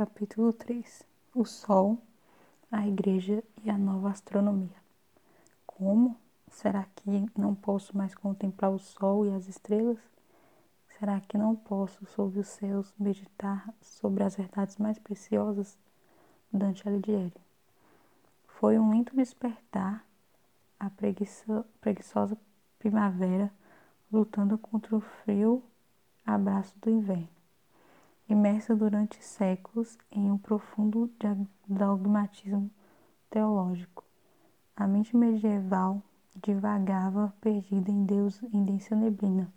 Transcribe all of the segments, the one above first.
Capítulo 3 O Sol, a Igreja e a Nova Astronomia. Como? Será que não posso mais contemplar o Sol e as estrelas? Será que não posso, sob os céus, meditar sobre as verdades mais preciosas? Dante Alighieri. Foi um lento despertar, a preguiço, preguiçosa primavera lutando contra o frio abraço do inverno imersa durante séculos em um profundo dogmatismo teológico. A mente medieval divagava perdida em Deus em densa neblina.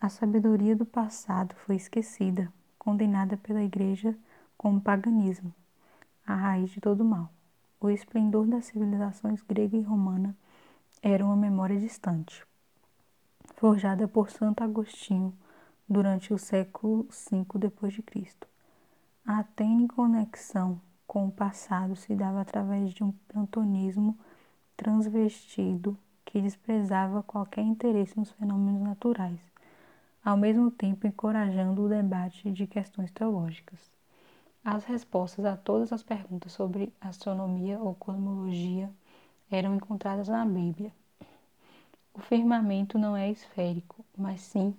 A sabedoria do passado foi esquecida, condenada pela Igreja como paganismo, a raiz de todo mal. O esplendor das civilizações grega e romana era uma memória distante, forjada por Santo Agostinho durante o século V d.C. A tênue conexão com o passado se dava através de um platonismo transvestido que desprezava qualquer interesse nos fenômenos naturais, ao mesmo tempo encorajando o debate de questões teológicas. As respostas a todas as perguntas sobre astronomia ou cosmologia eram encontradas na Bíblia. O firmamento não é esférico, mas sim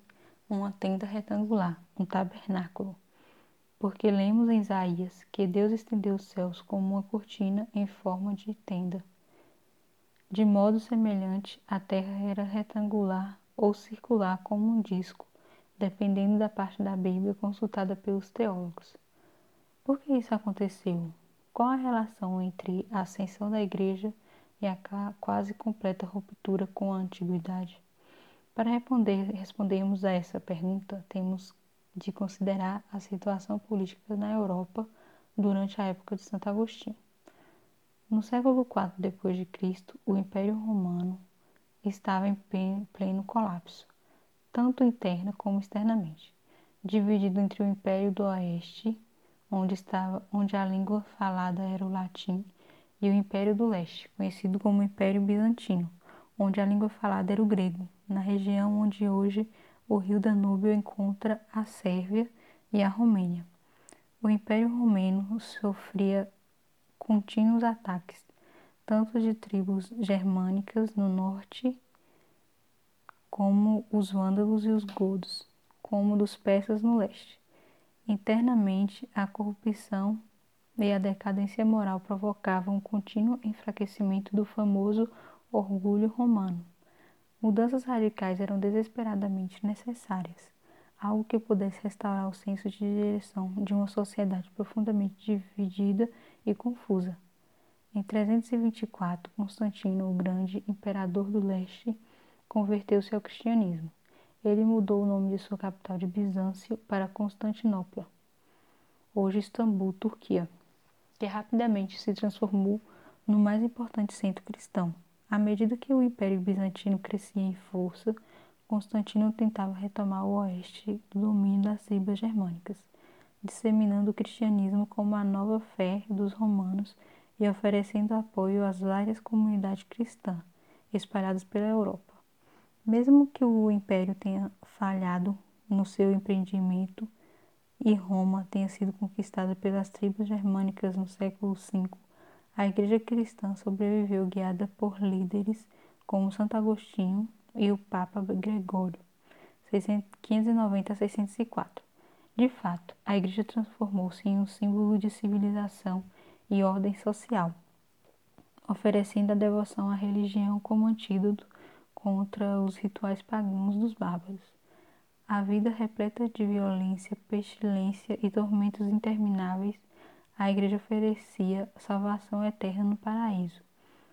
uma tenda retangular, um tabernáculo. Porque lemos em Isaías que Deus estendeu os céus como uma cortina em forma de tenda. De modo semelhante, a terra era retangular ou circular como um disco, dependendo da parte da Bíblia consultada pelos teólogos. Por que isso aconteceu? Qual a relação entre a ascensão da igreja e a quase completa ruptura com a antiguidade? Para responder, respondermos a essa pergunta, temos de considerar a situação política na Europa durante a época de Santo Agostinho. No século IV d.C., o Império Romano estava em pleno colapso, tanto interna como externamente, dividido entre o Império do Oeste, onde, estava, onde a língua falada era o latim, e o Império do Leste, conhecido como Império Bizantino, onde a língua falada era o grego, na região onde hoje o rio Danúbio encontra a Sérvia e a Romênia. O Império Romeno sofria contínuos ataques, tanto de tribos germânicas no norte, como os vândalos e os godos, como dos persas no leste. Internamente, a corrupção e a decadência moral provocavam um contínuo enfraquecimento do famoso orgulho romano. Mudanças radicais eram desesperadamente necessárias, algo que pudesse restaurar o senso de direção de uma sociedade profundamente dividida e confusa. Em 324, Constantino o Grande, imperador do leste, converteu-se ao cristianismo. Ele mudou o nome de sua capital de Bizâncio para Constantinopla, hoje Istambul, Turquia, que rapidamente se transformou no mais importante centro cristão. À medida que o Império Bizantino crescia em força, Constantino tentava retomar o oeste do domínio das tribos germânicas, disseminando o cristianismo como a nova fé dos romanos e oferecendo apoio às várias comunidades cristãs espalhadas pela Europa. Mesmo que o império tenha falhado no seu empreendimento e Roma tenha sido conquistada pelas tribos germânicas no século V, a Igreja Cristã sobreviveu guiada por líderes como Santo Agostinho e o Papa Gregório, 590 a 604. De fato, a Igreja transformou-se em um símbolo de civilização e ordem social, oferecendo a devoção à religião como antídoto contra os rituais pagãos dos bárbaros. A vida repleta de violência, pestilência e tormentos intermináveis a igreja oferecia salvação eterna no paraíso.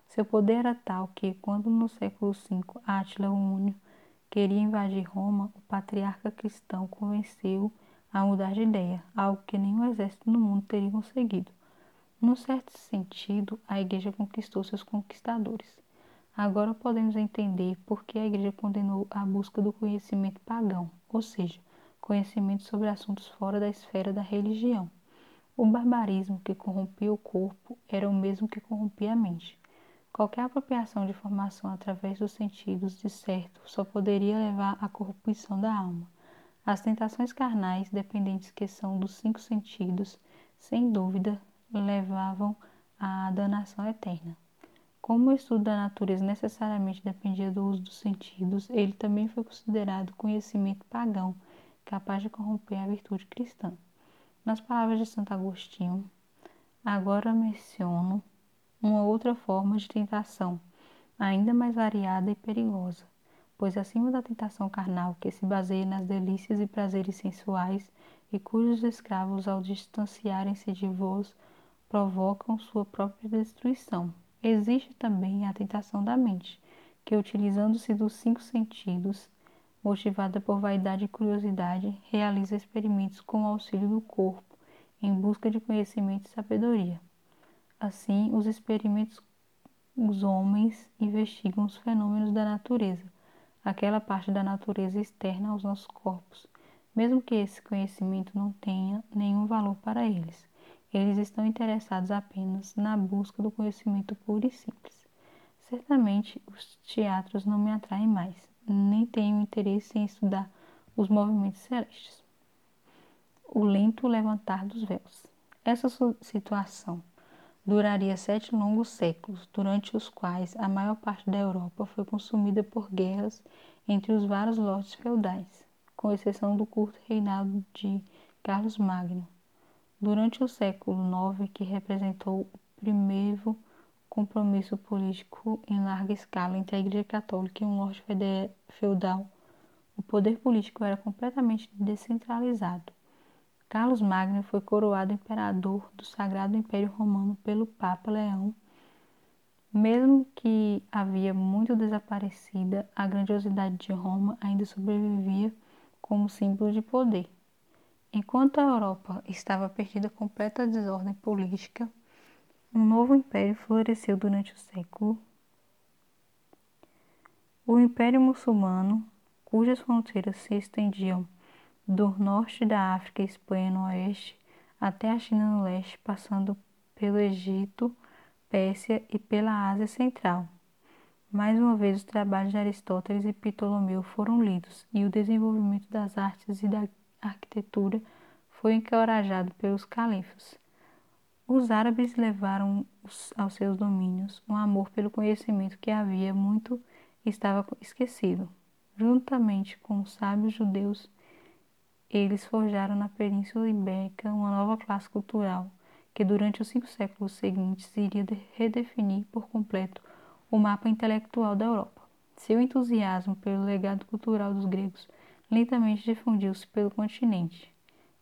Seu poder era tal que, quando no século V Átila o Único queria invadir Roma, o patriarca cristão convenceu a mudar de ideia, algo que nenhum exército no mundo teria conseguido. Num certo sentido, a igreja conquistou seus conquistadores. Agora podemos entender por que a igreja condenou a busca do conhecimento pagão, ou seja, conhecimento sobre assuntos fora da esfera da religião. O barbarismo que corrompia o corpo era o mesmo que corrompia a mente. Qualquer apropriação de informação através dos sentidos, de certo, só poderia levar à corrupção da alma. As tentações carnais, dependentes que são dos cinco sentidos, sem dúvida, levavam à danação eterna. Como o estudo da natureza necessariamente dependia do uso dos sentidos, ele também foi considerado conhecimento pagão, capaz de corromper a virtude cristã. Nas palavras de Santo Agostinho, agora menciono uma outra forma de tentação, ainda mais variada e perigosa, pois acima da tentação carnal que se baseia nas delícias e prazeres sensuais e cujos escravos ao distanciarem-se de vós provocam sua própria destruição Existe também a tentação da mente, que, utilizando-se dos cinco sentidos, motivada por vaidade e curiosidade, realiza experimentos com o auxílio do corpo, em busca de conhecimento e sabedoria. Assim, os experimentos, os homens investigam os fenômenos da natureza, aquela parte da natureza externa aos nossos corpos, mesmo que esse conhecimento não tenha nenhum valor para eles. Eles estão interessados apenas na busca do conhecimento puro e simples. Certamente os teatros não me atraem mais, nem tenho interesse em estudar os movimentos celestes. O lento levantar dos véus. Essa situação duraria sete longos séculos, durante os quais a maior parte da Europa foi consumida por guerras entre os vários lordes feudais, com exceção do curto reinado de Carlos Magno, Durante o século IX, que representou o primeiro compromisso político em larga escala entre a Igreja Católica e um lorde feudal, o poder político era completamente descentralizado. Carlos Magno foi coroado imperador do Sagrado Império Romano pelo Papa Leão. Mesmo que havia muito desaparecida, a grandiosidade de Roma ainda sobrevivia como símbolo de poder. Enquanto a Europa estava perdida completa desordem política, um novo império floresceu durante o século. O Império Muçulmano, cujas fronteiras se estendiam do norte da África e Espanha no oeste até a China no leste, passando pelo Egito, Pérsia e pela Ásia Central. Mais uma vez, os trabalhos de Aristóteles e Ptolomeu foram lidos, e o desenvolvimento das artes e da arquitetura foi encorajado pelos califas. Os árabes levaram aos seus domínios um amor pelo conhecimento que havia muito estava esquecido. Juntamente com os sábios judeus, eles forjaram na Península Ibérica uma nova classe cultural que durante os cinco séculos seguintes iria redefinir por completo o mapa intelectual da Europa. Seu entusiasmo pelo legado cultural dos gregos lentamente difundiu-se pelo continente.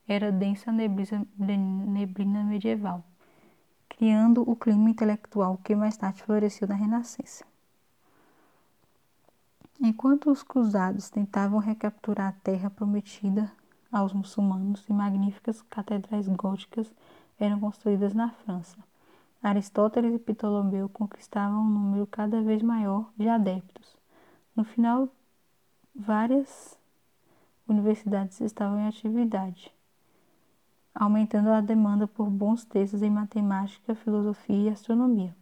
Era densa neblina medieval, criando o clima intelectual que mais tarde floresceu na Renascença. Enquanto os cruzados tentavam recapturar a terra prometida aos muçulmanos e magníficas catedrais góticas eram construídas na França, Aristóteles e Ptolomeu conquistavam um número cada vez maior de adeptos. No final, várias universidades estavam em atividade, aumentando a demanda por bons textos em matemática, filosofia e astronomia.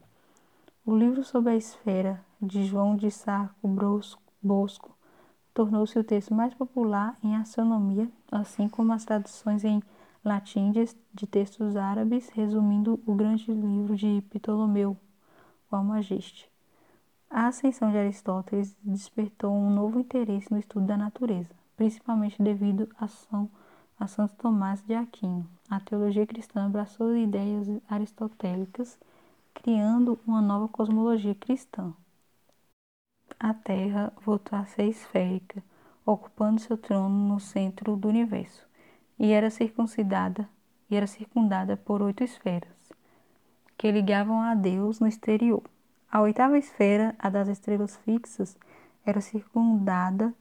O livro sobre a esfera, de João de Sarco Bosco, tornou-se o texto mais popular em astronomia, assim como as traduções em latim de textos árabes, resumindo o grande livro de Ptolomeu, o Almageste. A ascensão de Aristóteles despertou um novo interesse no estudo da natureza principalmente devido à ação a Santo Tomás de Aquino. A teologia cristã abraçou ideias aristotélicas, criando uma nova cosmologia cristã. A Terra voltou a ser esférica, ocupando seu trono no centro do universo, e era circuncidada e era circundada por oito esferas, que ligavam a Deus no exterior. A oitava esfera, a das estrelas fixas, era circundada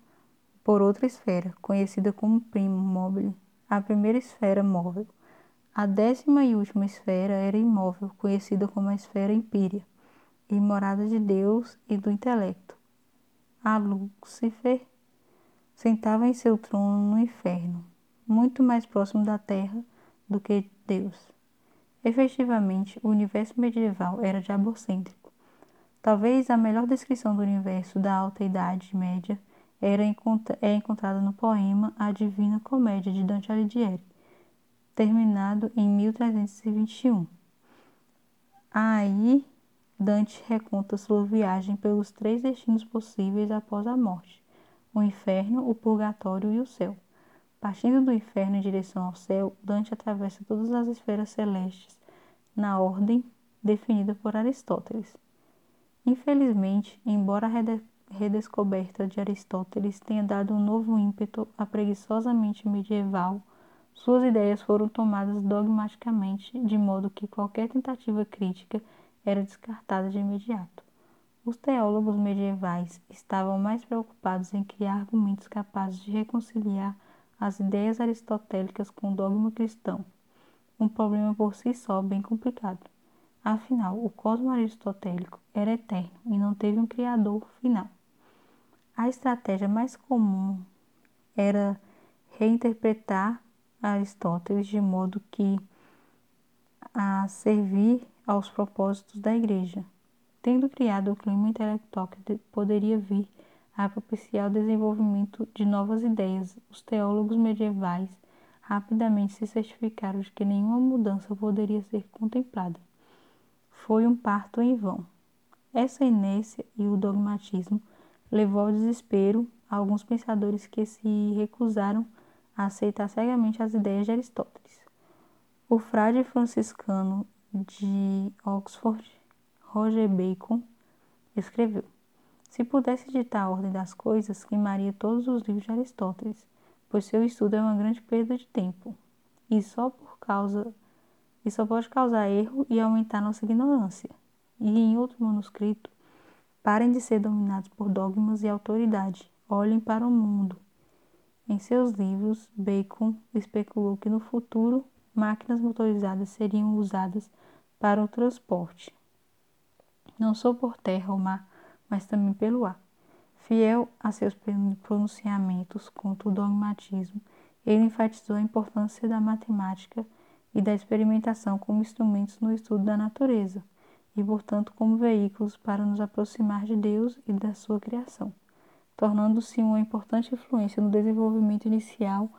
por outra esfera, conhecida como primo móvel, a primeira esfera móvel. A décima e última esfera era imóvel, conhecida como a esfera empírea, e morada de Deus e do intelecto. A Lúcifer sentava em seu trono no inferno, muito mais próximo da terra do que Deus. Efetivamente, o universo medieval era diabocêntrico. Talvez a melhor descrição do universo da Alta Idade Média era, é encontrada no poema A Divina Comédia de Dante Alighieri. terminado em 1321. Aí, Dante reconta sua viagem pelos três destinos possíveis após a morte: o inferno, o purgatório e o céu. Partindo do inferno em direção ao céu, Dante atravessa todas as esferas celestes na ordem definida por Aristóteles. Infelizmente, embora a redescoberta de Aristóteles tenha dado um novo ímpeto à preguiçosamente medieval, suas ideias foram tomadas dogmaticamente, de modo que qualquer tentativa crítica era descartada de imediato. Os teólogos medievais estavam mais preocupados em criar argumentos capazes de reconciliar as ideias aristotélicas com o dogma cristão, um problema por si só bem complicado. Afinal, o cosmo aristotélico era eterno e não teve um criador final. A estratégia mais comum era reinterpretar Aristóteles de modo que a servir aos propósitos da Igreja, tendo criado o clima intelectual que poderia vir a propiciar o desenvolvimento de novas ideias. Os teólogos medievais rapidamente se certificaram de que nenhuma mudança poderia ser contemplada foi um parto em vão. Essa inércia e o dogmatismo levou ao desespero alguns pensadores que se recusaram a aceitar cegamente as ideias de Aristóteles. O frade franciscano de Oxford, Roger Bacon, escreveu: Se pudesse ditar a ordem das coisas, queimaria todos os livros de Aristóteles, pois seu estudo é uma grande perda de tempo. E só por causa isso pode causar erro e aumentar nossa ignorância. E em outro manuscrito, parem de ser dominados por dogmas e autoridade. Olhem para o mundo. Em seus livros, Bacon especulou que no futuro máquinas motorizadas seriam usadas para o transporte, não só por terra ou mar, mas também pelo ar. Fiel a seus pronunciamentos contra o dogmatismo, ele enfatizou a importância da matemática e da experimentação como instrumentos no estudo da natureza e, portanto, como veículos para nos aproximar de Deus e da sua criação, tornando-se uma importante influência no desenvolvimento inicial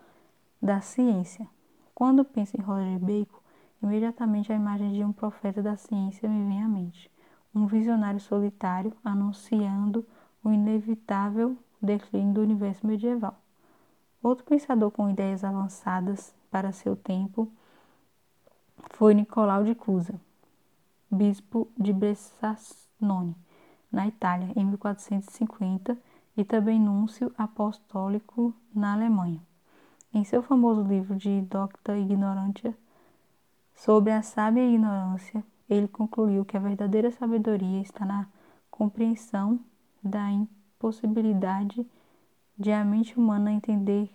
da ciência. Quando penso em Roger Bacon, imediatamente a imagem de um profeta da ciência me vem à mente, um visionário solitário anunciando o inevitável declínio do universo medieval. Outro pensador com ideias avançadas para seu tempo foi Nicolau de Cusa, bispo de Bressanone, na Itália, em 1450, e também núncio apostólico na Alemanha. Em seu famoso livro de Docta Ignorantia, sobre a sábia ignorância, ele concluiu que a verdadeira sabedoria está na compreensão da impossibilidade de a mente humana entender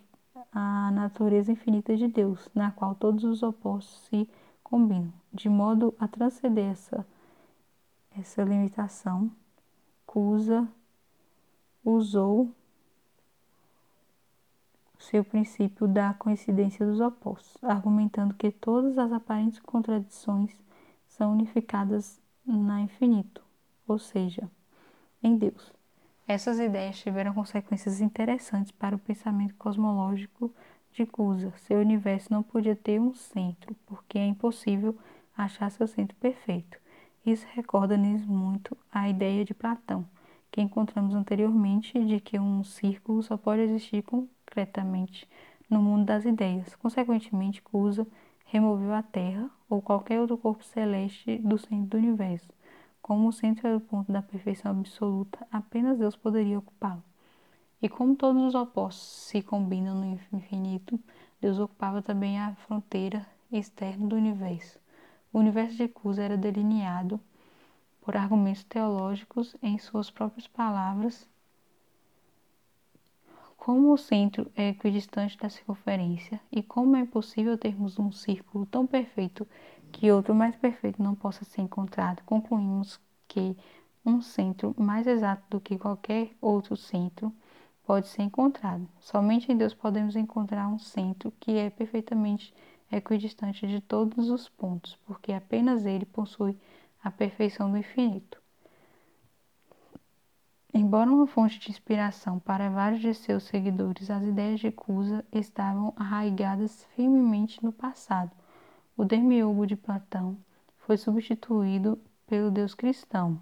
a natureza infinita de Deus, na qual todos os opostos se combinam, de modo a transcender essa, essa limitação. Cusa usou seu princípio da coincidência dos opostos, argumentando que todas as aparentes contradições são unificadas na infinito, ou seja, em Deus. Essas ideias tiveram consequências interessantes para o pensamento cosmológico de Cusa. Seu universo não podia ter um centro, porque é impossível achar seu centro perfeito. Isso recorda-nos muito a ideia de Platão, que encontramos anteriormente de que um círculo só pode existir concretamente no mundo das ideias. Consequentemente, Cusa removeu a Terra ou qualquer outro corpo celeste do centro do universo. Como o centro era o ponto da perfeição absoluta, apenas Deus poderia ocupá-lo. E como todos os opostos se combinam no infinito, Deus ocupava também a fronteira externa do universo. O universo de Cusa era delineado por argumentos teológicos em suas próprias palavras. Como o centro é equidistante da circunferência e como é impossível termos um círculo tão perfeito que outro mais perfeito não possa ser encontrado, concluímos que um centro mais exato do que qualquer outro centro pode ser encontrado. Somente em Deus podemos encontrar um centro que é perfeitamente equidistante de todos os pontos, porque apenas ele possui a perfeição do infinito. Embora uma fonte de inspiração para vários de seus seguidores, as ideias de Cusa estavam arraigadas firmemente no passado. O demiurgo de Platão foi substituído pelo deus cristão.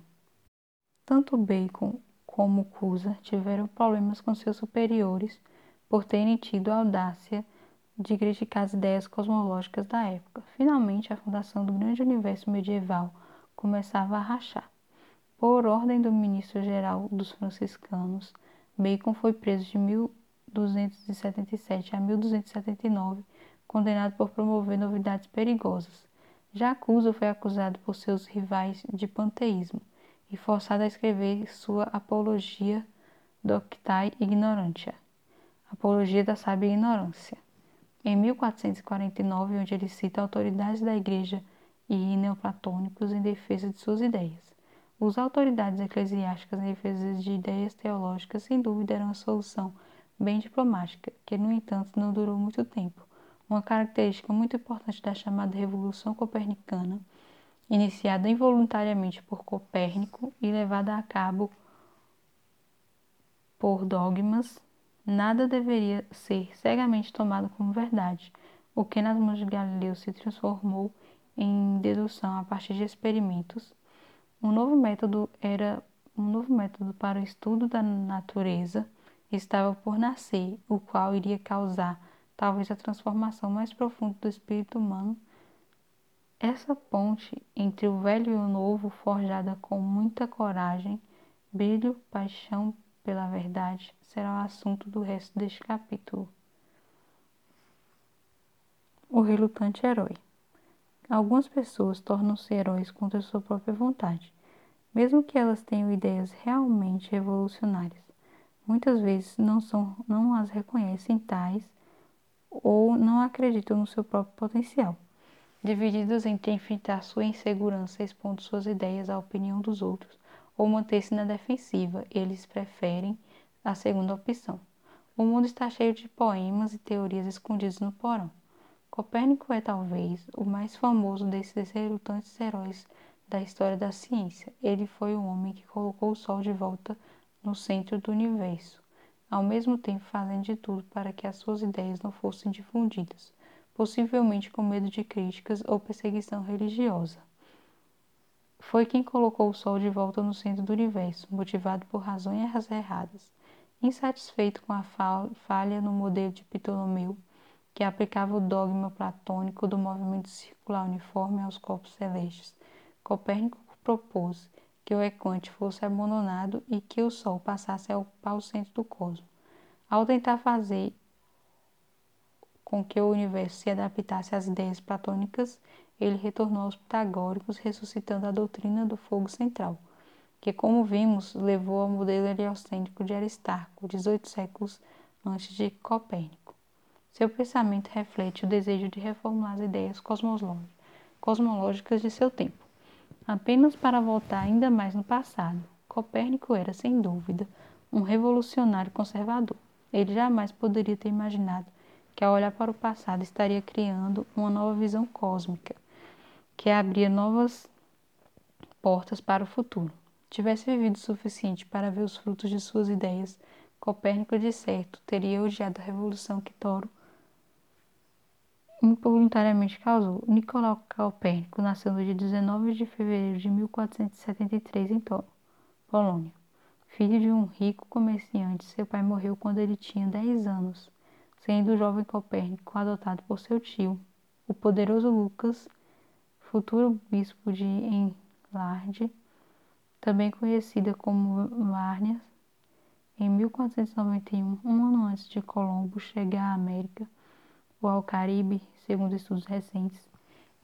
Tanto Bacon como Cusa tiveram problemas com seus superiores por terem tido a audácia de criticar as ideias cosmológicas da época. Finalmente, a fundação do grande universo medieval começava a rachar. Por ordem do ministro-geral dos franciscanos, Bacon foi preso de 1277 a 1279, condenado por promover novidades perigosas. Já Cusa foi acusado por seus rivais de panteísmo e forçado a escrever sua Apologia Doctae Ignorantia, Apologia da Sábia Ignorância. Em 1449, onde ele cita autoridades da Igreja e neoplatônicos em defesa de suas ideias. Os autoridades eclesiásticas em defesa de ideias teológicas, sem dúvida, eram uma solução bem diplomática, que, no entanto, não durou muito tempo. Uma característica muito importante da chamada Revolução Copernicana, iniciada involuntariamente por Copérnico e levada a cabo por dogmas, nada deveria ser cegamente tomado como verdade, o que nas mãos de Galileu se transformou em dedução a partir de experimentos um novo método era um novo método para o estudo da natureza estava por nascer, o qual iria causar talvez a transformação mais profunda do espírito humano. Essa ponte entre o velho e o novo, forjada com muita coragem, brilho, paixão pela verdade, será o assunto do resto deste capítulo. O relutante herói. Algumas pessoas tornam-se heróis contra sua própria vontade, mesmo que elas tenham ideias realmente revolucionárias. Muitas vezes não, são, não as reconhecem tais ou não acreditam no seu próprio potencial. Divididos entre enfrentar sua insegurança expondo suas ideias à opinião dos outros ou manter-se na defensiva, eles preferem a segunda opção. O mundo está cheio de poemas e teorias escondidos no porão. Copérnico é talvez o mais famoso desses relutantes heróis da história da ciência. Ele foi o homem que colocou o Sol de volta no centro do universo, ao mesmo tempo fazendo de tudo para que as suas ideias não fossem difundidas, possivelmente com medo de críticas ou perseguição religiosa. Foi quem colocou o Sol de volta no centro do universo, motivado por razões erradas. Insatisfeito com a falha no modelo de Ptolomeu, que aplicava o dogma platônico do movimento circular uniforme aos corpos celestes. Copérnico propôs que o equante fosse abandonado e que o Sol passasse a ocupar o centro do cosmos. Ao tentar fazer com que o universo se adaptasse às ideias platônicas, ele retornou aos pitagóricos, ressuscitando a doutrina do fogo central, que, como vimos, levou ao modelo heliocêntrico de Aristarco, 18 séculos antes de Copérnico. Seu pensamento reflete o desejo de reformular as ideias cosmológicas de seu tempo. Apenas para voltar ainda mais no passado, Copérnico era, sem dúvida, um revolucionário conservador. Ele jamais poderia ter imaginado que, ao olhar para o passado, estaria criando uma nova visão cósmica, que abria novas portas para o futuro. Tivesse vivido o suficiente para ver os frutos de suas ideias, Copérnico, de certo, teria odiado a revolução que Toro involuntariamente causou. Nicolau Copérnico nasceu no dia 19 de fevereiro de 1473 em Polônia. Filho de um rico comerciante, seu pai morreu quando ele tinha 10 anos, sendo o jovem Copérnico adotado por seu tio, o poderoso Lucas, futuro bispo de Enlarde, também conhecida como Várnia. Em 1491, um ano antes de Colombo chegar à América, ou ao Caribe, segundo estudos recentes,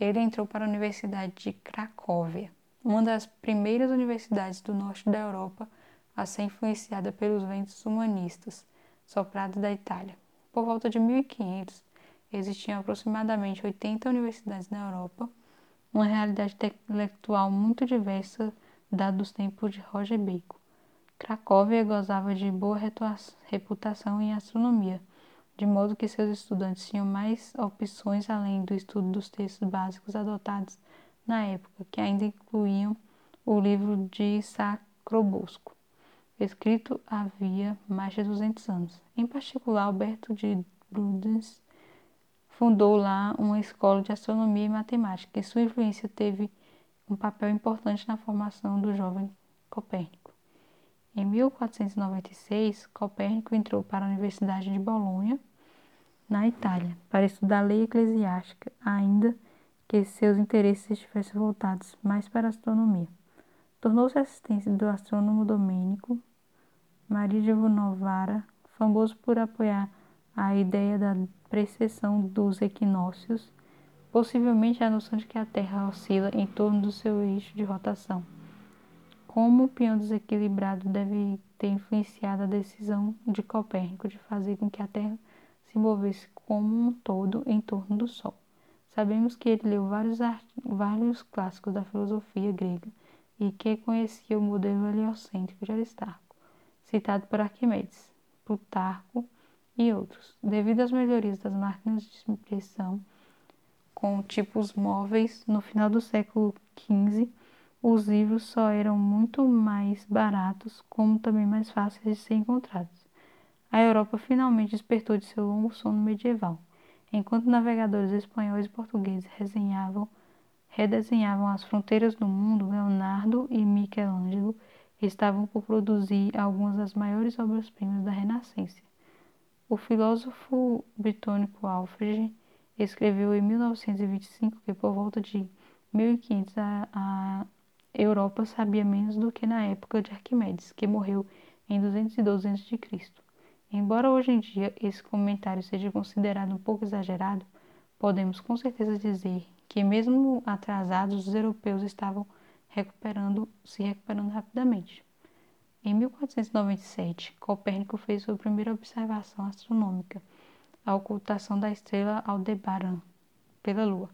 ele entrou para a Universidade de Cracóvia, uma das primeiras universidades do norte da Europa a ser influenciada pelos ventos humanistas soprados da Itália. Por volta de 1500, existiam aproximadamente 80 universidades na Europa, uma realidade intelectual muito diversa dada os tempos de Roger Bacon. Cracóvia gozava de boa reputação em astronomia, de modo que seus estudantes tinham mais opções além do estudo dos textos básicos adotados na época, que ainda incluíam o livro de Sacrobosco. Escrito havia mais de 200 anos. Em particular, Alberto de Prudence fundou lá uma escola de astronomia e matemática, e sua influência teve um papel importante na formação do jovem Copérnico. Em 1496, Copérnico entrou para a Universidade de Bolonha, na Itália, para estudar lei eclesiástica, ainda que seus interesses estivessem voltados mais para a astronomia. Tornou-se assistente do astrônomo Domênico Maria de Novara, famoso por apoiar a ideia da precessão dos equinócios, possivelmente a noção de que a Terra oscila em torno do seu eixo de rotação. Como o peão desequilibrado deve ter influenciado a decisão de Copérnico de fazer com que a Terra se movesse como um todo em torno do Sol. Sabemos que ele leu vários, vários clássicos da filosofia grega e que conhecia o modelo heliocêntrico de Aristarco, citado por Arquimedes, Plutarco e outros. Devido às melhorias das máquinas de impressão com tipos móveis no final do século XV, os livros só eram muito mais baratos, como também mais fáceis de ser encontrados. A Europa finalmente despertou de seu longo sono medieval, enquanto navegadores espanhóis e portugueses resenhavam, redesenhavam as fronteiras do mundo. Leonardo e Michelangelo estavam por produzir algumas das maiores obras-primas da Renascença. O filósofo britânico Alfred escreveu em 1925 que por volta de 1500 a, a Europa sabia menos do que na época de Arquimedes, que morreu em 212 a.C. Embora hoje em dia esse comentário seja considerado um pouco exagerado, podemos com certeza dizer que mesmo atrasados os europeus estavam recuperando, se recuperando rapidamente. Em 1497, Copérnico fez sua primeira observação astronômica, a ocultação da estrela Aldebaran pela Lua.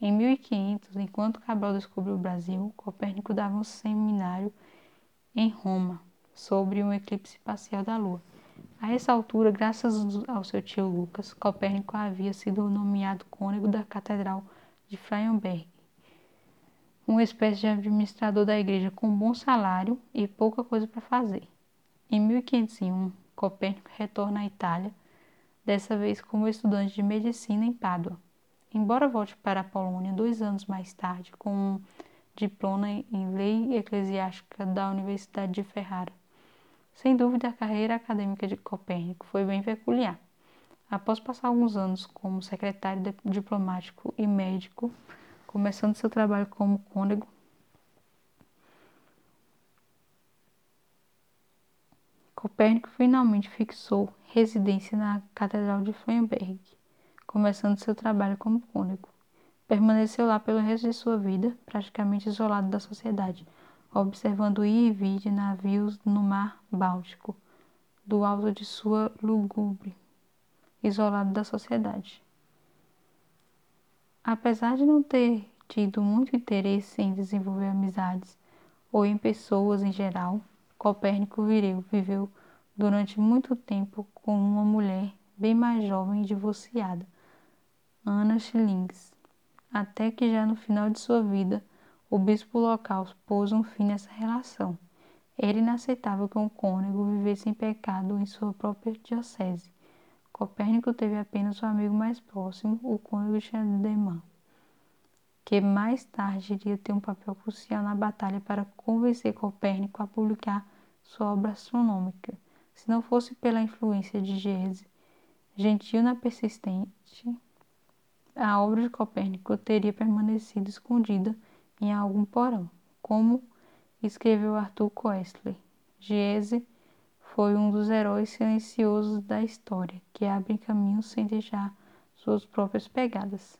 Em 1500, enquanto Cabral descobriu o Brasil, Copérnico dava um seminário em Roma sobre um eclipse parcial da Lua. A essa altura, graças ao seu tio Lucas, Copérnico havia sido nomeado cônego da Catedral de Frauenberg, uma espécie de administrador da igreja com bom salário e pouca coisa para fazer. Em 1501, Copérnico retorna à Itália, dessa vez como estudante de medicina em Pádua. Embora volte para a Polônia dois anos mais tarde com um diploma em lei eclesiástica da Universidade de Ferrara. Sem dúvida, a carreira acadêmica de Copérnico foi bem peculiar. Após passar alguns anos como secretário diplomático e médico, começando seu trabalho como cônego, Copérnico finalmente fixou residência na Catedral de Frauenberg começando seu trabalho como cônego. Permaneceu lá pelo resto de sua vida, praticamente isolado da sociedade, observando ir e vir de navios no mar Báltico, do alto de sua lúgubre, isolado da sociedade. Apesar de não ter tido muito interesse em desenvolver amizades ou em pessoas em geral, Copérnico vireu, viveu durante muito tempo com uma mulher bem mais jovem e divorciada, Ana Schillings, até que já no final de sua vida o bispo local pôs um fim nessa relação. Era inaceitável que um cônego vivesse em pecado em sua própria diocese. Copérnico teve apenas o amigo mais próximo, o cônego Chandeman, que mais tarde iria ter um papel crucial na batalha para convencer Copérnico a publicar sua obra astronômica. Se não fosse pela influência de Gese, gentil na persistente, a obra de Copérnico teria permanecido escondida em algum porão, como escreveu Arthur Koestler. Giese foi um dos heróis silenciosos da história, que abrem caminhos sem deixar suas próprias pegadas.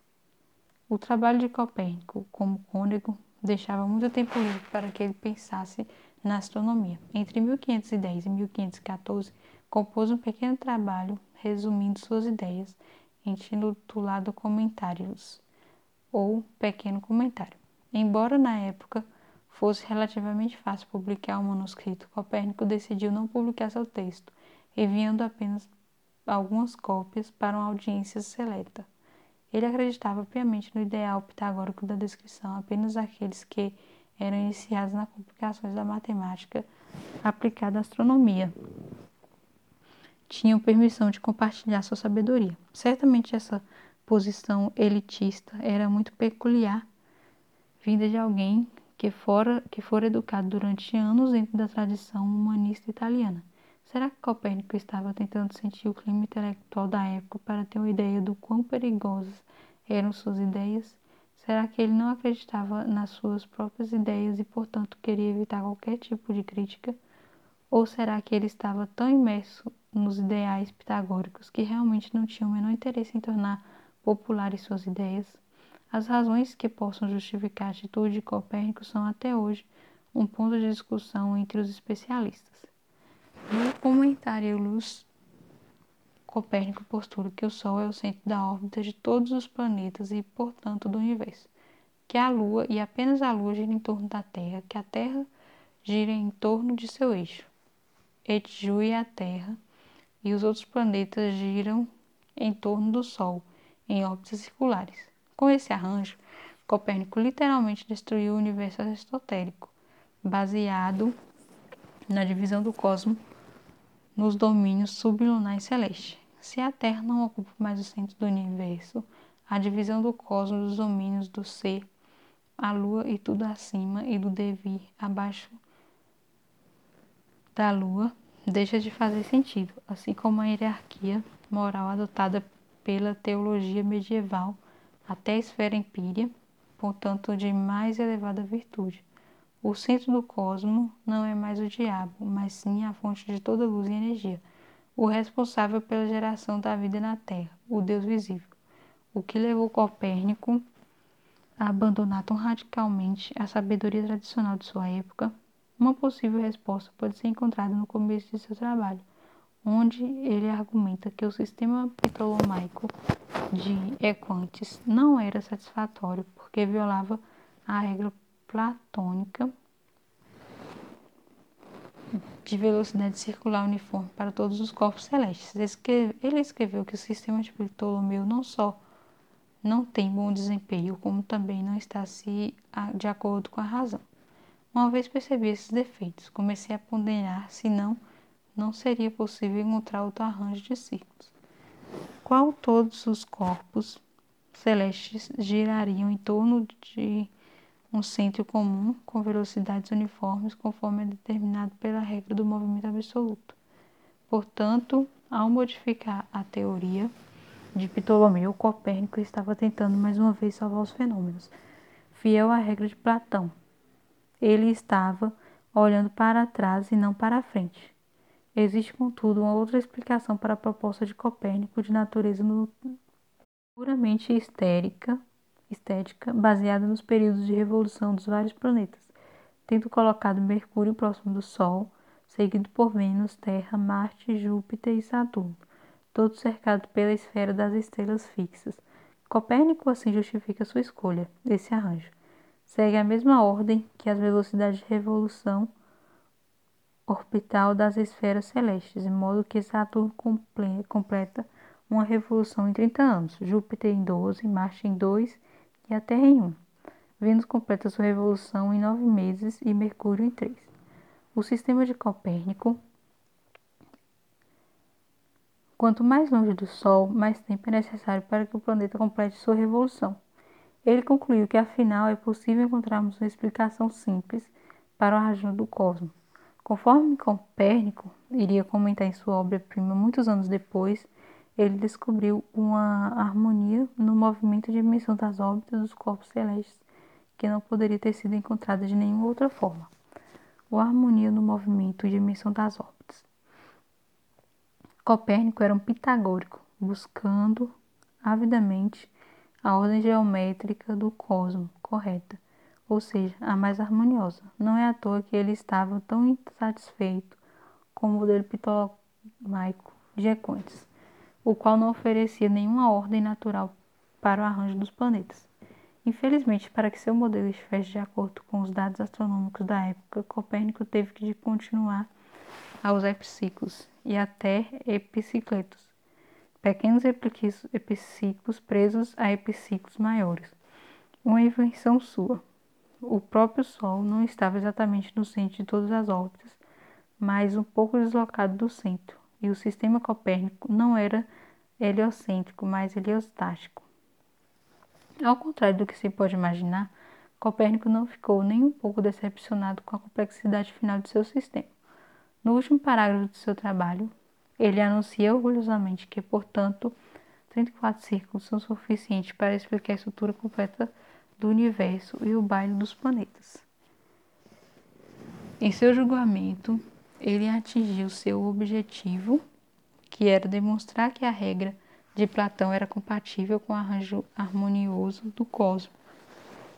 O trabalho de Copérnico como cônego deixava muito tempo livre para que ele pensasse na astronomia. Entre 1510 e 1514, compôs um pequeno trabalho resumindo suas ideias intitulado Comentários ou Pequeno Comentário. Embora na época fosse relativamente fácil publicar o manuscrito, Copérnico decidiu não publicar seu texto, enviando apenas algumas cópias para uma audiência seleta. Ele acreditava piamente no ideal pitagórico da descrição, apenas aqueles que eram iniciados nas complicações da matemática aplicada à astronomia. Tinham permissão de compartilhar sua sabedoria. Certamente essa posição elitista era muito peculiar, vinda de alguém que fora que fora educado durante anos dentro da tradição humanista italiana. Será que Copérnico estava tentando sentir o clima intelectual da época para ter uma ideia do quão perigosas eram suas ideias? Será que ele não acreditava nas suas próprias ideias e, portanto, queria evitar qualquer tipo de crítica? Ou será que ele estava tão imerso nos ideais pitagóricos que realmente não tinha o menor interesse em tornar populares suas ideias? As razões que possam justificar a atitude de Copérnico são até hoje um ponto de discussão entre os especialistas. No comentário Luz, Copérnico postula que o Sol é o centro da órbita de todos os planetas e, portanto, do universo, que a Lua e apenas a Lua gira em torno da Terra, que a Terra gira em torno de seu eixo. Etju e a Terra e os outros planetas giram em torno do Sol, em órbitas circulares. Com esse arranjo, Copérnico literalmente destruiu o universo aristotélico, baseado na divisão do cosmos nos domínios sublunares celestes. Se a Terra não ocupa mais o centro do universo, a divisão do cosmos dos domínios do ser, a Lua e tudo acima e do devir abaixo da Lua deixa de fazer sentido, assim como a hierarquia moral adotada pela teologia medieval até a esfera empírea, portanto de mais elevada virtude. O centro do cosmos não é mais o diabo, mas sim a fonte de toda luz e energia, o responsável pela geração da vida na Terra, o Deus visível. O que levou Copérnico a abandonar tão radicalmente a sabedoria tradicional de sua época? Uma possível resposta pode ser encontrada no começo de seu trabalho, onde ele argumenta que o sistema ptolomaico de Equantes não era satisfatório porque violava a regra platônica de velocidade circular uniforme para todos os corpos celestes. Ele escreveu que o sistema de Ptolomeu não só não tem bom desempenho, como também não está se de acordo com a razão. Uma vez percebi esses defeitos, comecei a ponderar se não, não seria possível encontrar outro arranjo de círculos. Qual todos os corpos celestes girariam em torno de um centro comum com velocidades uniformes conforme é determinado pela regra do movimento absoluto. Portanto, ao modificar a teoria de Ptolomeu, Copérnico estava tentando mais uma vez salvar os fenômenos, fiel à regra de Platão. Ele estava olhando para trás e não para frente. Existe, contudo, uma outra explicação para a proposta de Copérnico de natureza puramente histérica estética baseada nos períodos de revolução dos vários planetas, tendo colocado Mercúrio próximo do Sol, seguido por Vênus, Terra, Marte, Júpiter e Saturno, todos cercados pela esfera das estrelas fixas. Copérnico assim justifica sua escolha, esse arranjo. Segue a mesma ordem que as velocidades de revolução orbital das esferas celestes, de modo que Saturno completa uma revolução em 30 anos, Júpiter em 12, Marte em 2 e a Terra em um. Vênus completa sua revolução em nove meses e Mercúrio em três. O sistema de Copérnico. Quanto mais longe do Sol, mais tempo é necessário para que o planeta complete sua revolução. Ele concluiu que, afinal, é possível encontrarmos uma explicação simples para o arranjo do cosmos. Conforme Copérnico iria comentar em sua obra-prima muitos anos depois, ele descobriu uma harmonia no movimento de emissão das órbitas dos corpos celestes que não poderia ter sido encontrada de nenhuma outra forma. A harmonia no movimento de emissão das órbitas. Copérnico era um pitagórico, buscando avidamente a ordem geométrica do cosmos correta, ou seja, a mais harmoniosa. Não é à toa que ele estava tão insatisfeito com o modelo ptolomaico de Equantes o qual não oferecia nenhuma ordem natural para o arranjo dos planetas. Infelizmente, para que seu modelo estivesse de acordo com os dados astronômicos da época, Copérnico teve que continuar a usar epiciclos e até epicicletos, pequenos epiciclos presos a epiciclos maiores. Uma invenção sua. O próprio Sol não estava exatamente no centro de todas as órbitas, mas um pouco deslocado do centro, e o sistema copérnico não era heliocêntrico, mas heliostático. Ao contrário do que se pode imaginar, Copérnico não ficou nem um pouco decepcionado com a complexidade final de seu sistema. No último parágrafo de seu trabalho, ele anuncia orgulhosamente que, portanto, 34 círculos são suficientes para explicar a estrutura completa do universo e o baile dos planetas. Em seu julgamento, ele atingiu seu objetivo, que era demonstrar que a regra de Platão era compatível com o arranjo harmonioso do cosmos.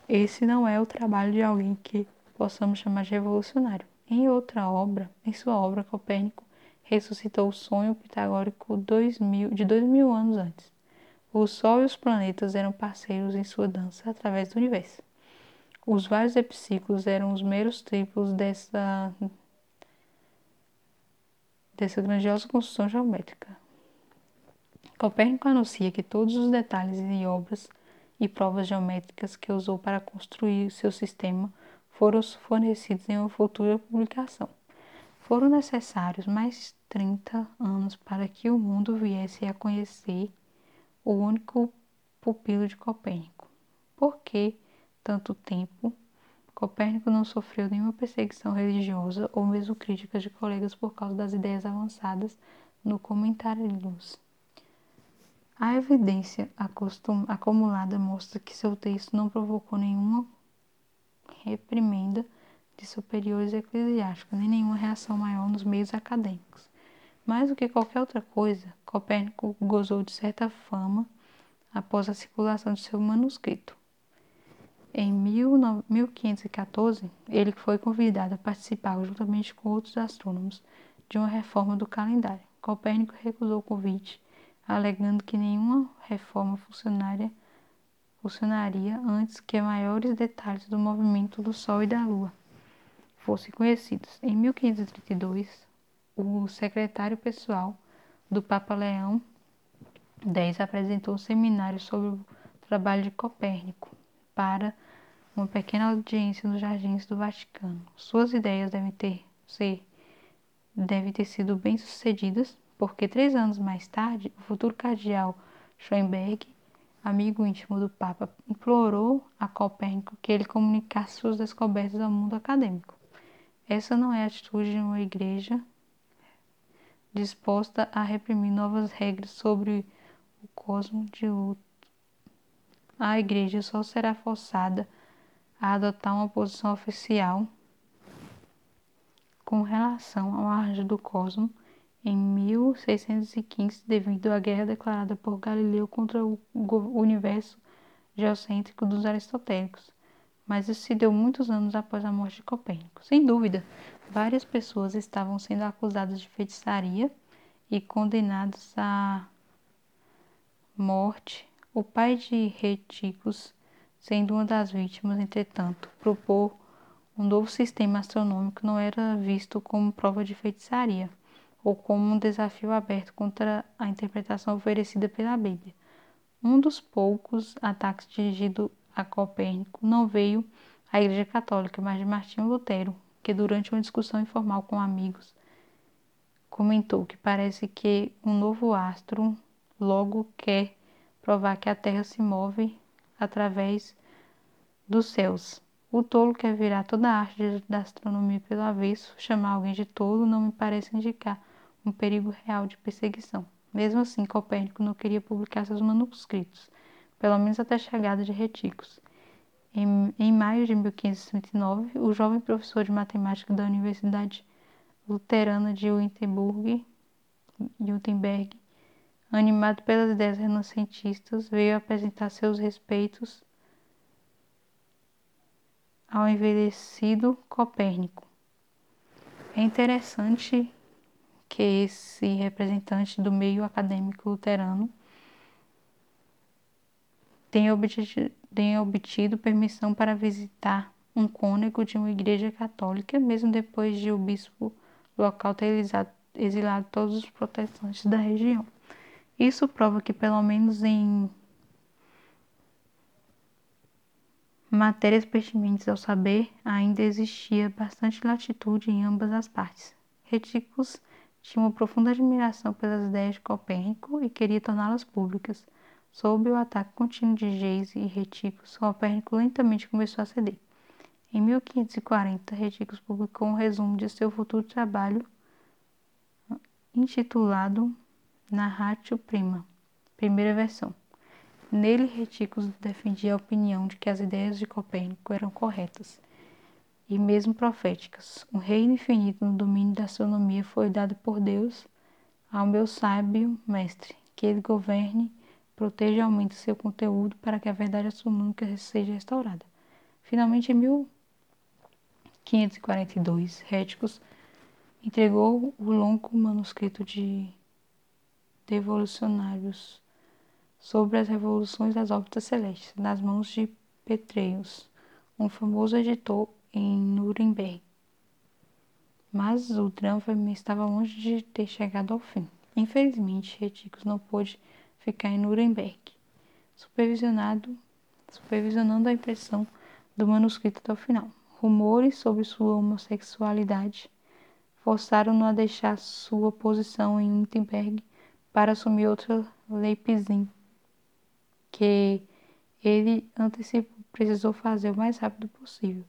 Esse não é o trabalho de alguém que possamos chamar de revolucionário. Em outra obra, em sua obra, Copérnico ressuscitou o sonho pitagórico dois mil, de dois mil anos antes. O Sol e os planetas eram parceiros em sua dança através do universo. Os vários epiciclos eram os meros triplos dessa, dessa grandiosa construção geométrica. Copérnico anuncia que todos os detalhes e obras e provas geométricas que usou para construir seu sistema foram fornecidos em uma futura publicação. Foram necessários mais 30 anos para que o mundo viesse a conhecer o único pupilo de Copérnico. Por que tanto tempo? Copérnico não sofreu nenhuma perseguição religiosa ou mesmo críticas de colegas por causa das ideias avançadas no Comentários. A evidência acumulada mostra que seu texto não provocou nenhuma reprimenda de superiores eclesiásticos, nem nenhuma reação maior nos meios acadêmicos. Mais do que qualquer outra coisa, Copérnico gozou de certa fama após a circulação de seu manuscrito. Em 1514, ele foi convidado a participar, juntamente com outros astrônomos, de uma reforma do calendário. Copérnico recusou o convite, alegando que nenhuma reforma funcionaria antes que maiores detalhes do movimento do Sol e da Lua fossem conhecidos. Em 1532, o secretário pessoal do Papa Leão X apresentou um seminário sobre o trabalho de Copérnico para uma pequena audiência nos jardins do Vaticano. Suas ideias devem ter, ser, devem ter sido bem sucedidas, porque três anos mais tarde, o futuro cardeal Schoenberg, amigo íntimo do Papa, implorou a Copérnico que ele comunicasse suas descobertas ao mundo acadêmico. Essa não é a atitude de uma igreja disposta a reprimir novas regras sobre o cosmo de luto. A igreja só será forçada a adotar uma posição oficial com relação ao arranjo do cosmo em 1615 devido à guerra declarada por Galileu contra o universo geocêntrico dos aristotélicos. Mas isso se deu muitos anos após a morte de Copérnico. Sem dúvida, várias pessoas estavam sendo acusadas de feitiçaria e condenadas à morte. O pai de Reticus, sendo uma das vítimas, entretanto, propôs um novo sistema astronômico não era visto como prova de feitiçaria ou como um desafio aberto contra a interpretação oferecida pela Bíblia. Um dos poucos ataques dirigidos a Copérnico não veio à Igreja Católica, mas de Martinho Lutero, que durante uma discussão informal com amigos comentou que parece que um novo astro logo quer provar que a Terra se move através dos céus. O tolo quer virar toda a arte da astronomia pelo avesso, chamar alguém de tolo não me parece indicar um perigo real de perseguição. Mesmo assim, Copérnico não queria publicar seus manuscritos, pelo menos até a chegada de Reticos. Em, em maio de 1539, o jovem professor de matemática da Universidade Luterana de Wittenberg, Wittenberg animado pelas ideias renascentistas, veio apresentar seus respeitos ao envelhecido Copérnico. É interessante que esse representante do meio acadêmico luterano tenha obtido, tenha obtido permissão para visitar um cônego de uma igreja católica, mesmo depois de o bispo local ter exilado, todos os protestantes da região. Isso prova que, pelo menos em matérias pertinentes ao saber, ainda existia bastante latitude em ambas as partes. Retículos tinha uma profunda admiração pelas ideias de Copérnico e queria torná-las públicas. Sob o ataque contínuo de Geise e Retículos, Copérnico lentamente começou a ceder. Em 1540, Retículos publicou um resumo de seu futuro trabalho intitulado Narratio Prima, primeira versão. Nele, Retículos defendia a opinião de que as ideias de Copérnico eram corretas e mesmo proféticas. Um reino infinito no domínio da astronomia foi dado por Deus ao meu sábio mestre, que ele governe, proteja e aumente seu conteúdo para que a verdade astronômica seja restaurada. Finalmente, em 1542, Réticos entregou o longo manuscrito de Devolucionários sobre as revoluções das órbitas celestes nas mãos de Petreius, um famoso editor em Nuremberg. Mas o drama estava longe de ter chegado ao fim. Infelizmente, Reticus não pôde ficar em Nuremberg, supervisionado, supervisionando a impressão do manuscrito até o final. Rumores sobre sua homossexualidade forçaram-no a deixar sua posição em Wittenberg para assumir outra Leipzig, que ele antecipou, precisou fazer o mais rápido possível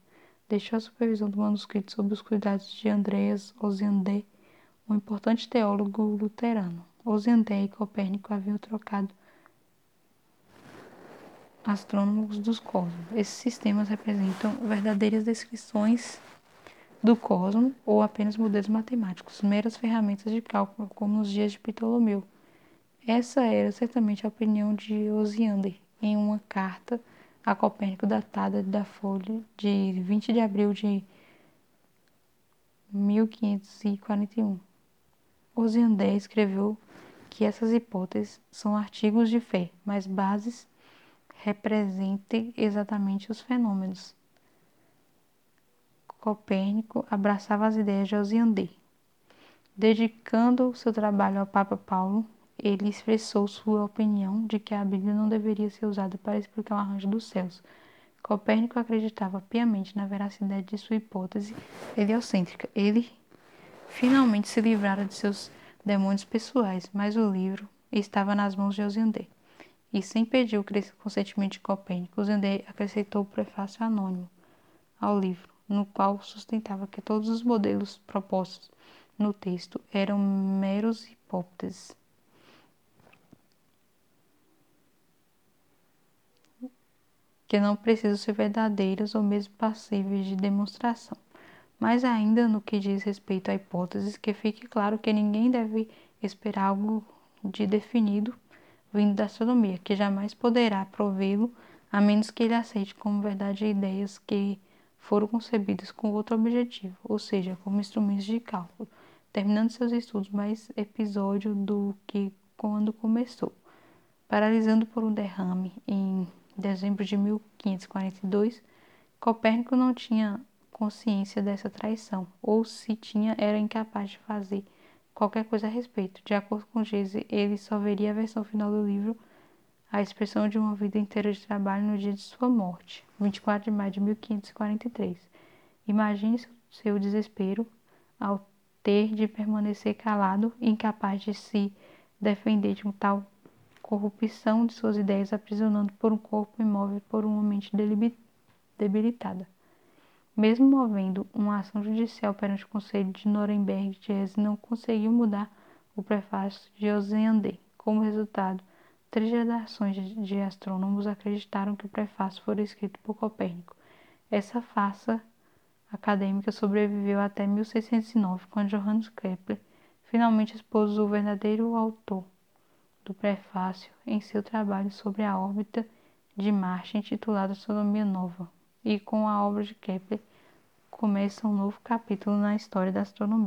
deixou a supervisão do manuscrito sob os cuidados de Andreas Osiander, um importante teólogo luterano. Osiander e Copérnico haviam trocado astrônomos dos cosmos. Esses sistemas representam verdadeiras descrições do cosmos ou apenas modelos matemáticos, meras ferramentas de cálculo, como nos dias de Ptolomeu. Essa era certamente a opinião de Osiander em uma carta a Copérnico datada da Folha de 20 de abril de 1541. Osiandé escreveu que essas hipóteses são artigos de fé, mas bases representem exatamente os fenômenos. Copérnico abraçava as ideias de Osiandé. Dedicando seu trabalho ao Papa Paulo, ele expressou sua opinião de que a Bíblia não deveria ser usada para explicar o arranjo dos céus. Copérnico acreditava piamente na veracidade de sua hipótese heliocêntrica. Ele finalmente se livrara de seus demônios pessoais, mas o livro estava nas mãos de Osiandé. E sem pedir o consentimento de Copérnico, Osiandé acrescentou o prefácio anônimo ao livro, no qual sustentava que todos os modelos propostos no texto eram meros hipóteses que não precisam ser verdadeiras ou mesmo passíveis de demonstração. Mas ainda no que diz respeito a hipóteses, que fique claro que ninguém deve esperar algo de definido vindo da astronomia, que jamais poderá provê-lo a menos que ele aceite como verdade ideias que foram concebidas com outro objetivo, ou seja, como instrumentos de cálculo, terminando seus estudos mais episódio do que quando começou, paralisando por um derrame em dezembro de 1542, Copérnico não tinha consciência dessa traição, ou se tinha, era incapaz de fazer qualquer coisa a respeito. De acordo com Geise, ele só veria a versão final do livro, a expressão de uma vida inteira de trabalho no dia de sua morte, 24 de maio de 1543. Imagine seu desespero ao ter de permanecer calado, incapaz de se defender de um tal corrupção de suas ideias, aprisionando por um corpo imóvel por uma mente debilitada. Mesmo movendo uma ação judicial perante o Conselho de Nuremberg, Jesse não conseguiu mudar o prefácio de Osiander. Como resultado, três gerações de astrônomos acreditaram que o prefácio fora escrito por Copérnico. Essa farsa acadêmica sobreviveu até 1609, quando Johannes Kepler finalmente expôs o verdadeiro autor do prefácio em seu trabalho sobre a órbita de Marte intitulado Astronomia Nova, e com a obra de Kepler começa um novo capítulo na história da astronomia.